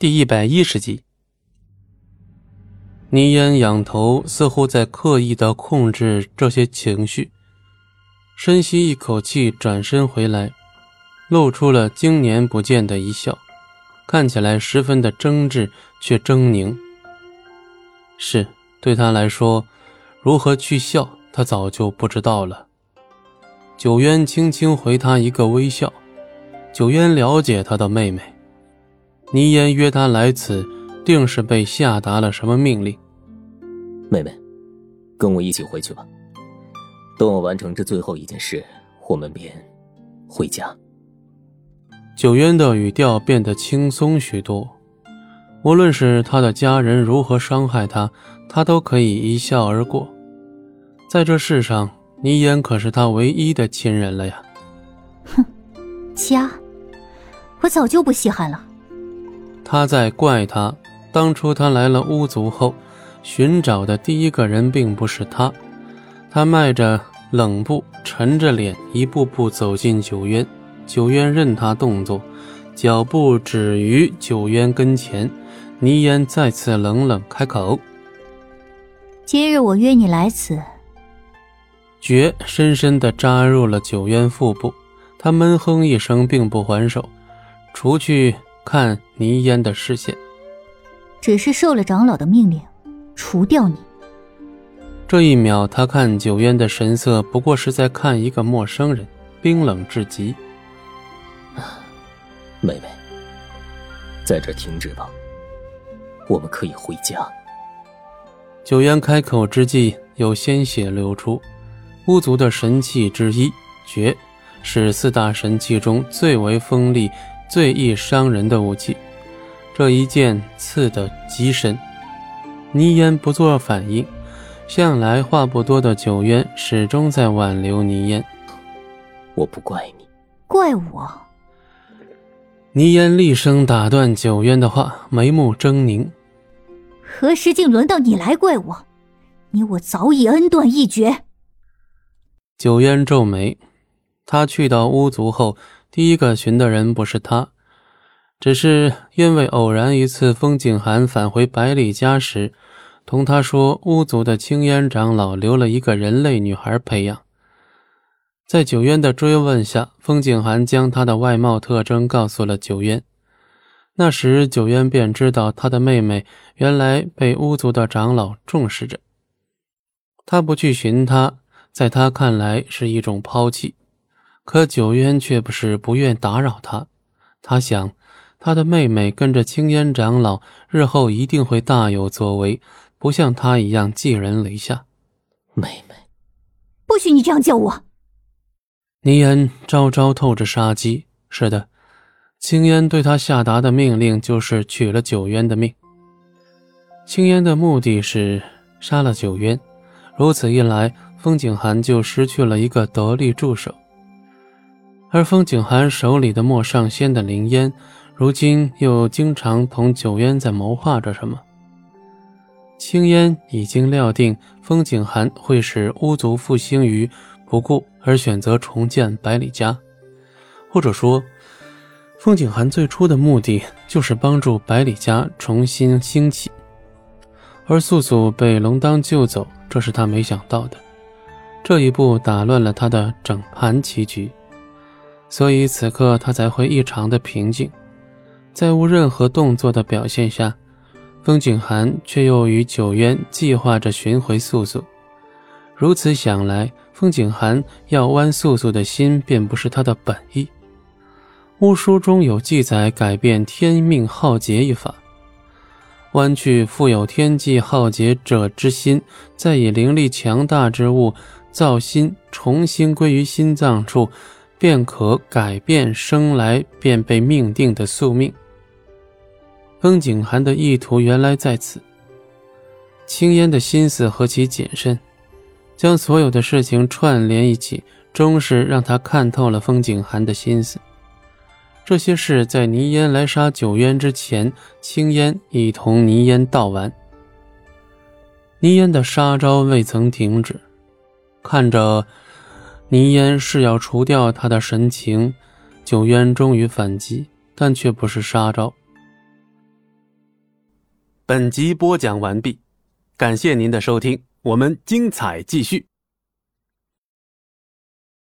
第一百一十集，倪烟仰头，似乎在刻意的控制这些情绪。深吸一口气，转身回来，露出了经年不见的一笑，看起来十分的真挚却狰狞。是对他来说，如何去笑，他早就不知道了。九渊轻轻回他一个微笑，九渊了解他的妹妹。倪烟约他来此，定是被下达了什么命令。妹妹，跟我一起回去吧。等我完成这最后一件事，我们便回家。九渊的语调变得轻松许多，无论是他的家人如何伤害他，他都可以一笑而过。在这世上，倪烟可是他唯一的亲人了呀。哼，家，我早就不稀罕了。他在怪他，当初他来了巫族后，寻找的第一个人并不是他。他迈着冷步，沉着脸，一步步走进九渊。九渊任他动作，脚步止于九渊跟前。倪烟再次冷冷开口：“今日我约你来此。”绝深深地扎入了九渊腹部。他闷哼一声，并不还手，除去。看倪烟的视线，只是受了长老的命令，除掉你。这一秒，他看九渊的神色，不过是在看一个陌生人，冰冷至极。妹妹，在这停止吧，我们可以回家。九渊开口之际，有鲜血流出。巫族的神器之一绝，是四大神器中最为锋利。最易伤人的武器，这一剑刺得极深。倪烟不做反应，向来话不多的九渊始终在挽留倪烟。我不怪你，怪我。倪烟厉声打断九渊的话，眉目狰狞。何时竟轮到你来怪我？你我早已恩断义绝。九渊皱眉，他去到巫族后。第一个寻的人不是他，只是因为偶然一次，风景寒返回百里家时，同他说巫族的青烟长老留了一个人类女孩培养。在九渊的追问下，风景寒将她的外貌特征告诉了九渊。那时九渊便知道他的妹妹原来被巫族的长老重视着。他不去寻她，在他看来是一种抛弃。可九渊却不是不愿打扰他，他想，他的妹妹跟着青烟长老，日后一定会大有作为，不像他一样寄人篱下。妹妹，不许你这样叫我！倪烟朝朝透着杀机。是的，青烟对他下达的命令就是取了九渊的命。青烟的目的是杀了九渊，如此一来，风景寒就失去了一个得力助手。而风景寒手里的莫上仙的灵烟，如今又经常同九渊在谋划着什么。青烟已经料定风景寒会使巫族复兴于不顾，而选择重建百里家，或者说，风景寒最初的目的就是帮助百里家重新兴起。而素素被龙当救走，这是他没想到的，这一步打乱了他的整盘棋局。所以此刻他才会异常的平静，在无任何动作的表现下，风景寒却又与九渊计划着寻回素素。如此想来，风景寒要剜素素的心，便不是他的本意。巫书中有记载，改变天命浩劫一法，剜去富有天际浩劫者之心，再以灵力强大之物造心，重新归于心脏处。便可改变生来便被命定的宿命。风景寒的意图原来在此。青烟的心思何其谨慎，将所有的事情串联一起，终是让他看透了风景寒的心思。这些事在倪烟来杀九渊之前，青烟已同倪烟道完。倪烟的杀招未曾停止，看着。倪烟是要除掉他的神情九渊终于反击但却不是杀招。本集播讲完毕感谢您的收听我们精彩继续。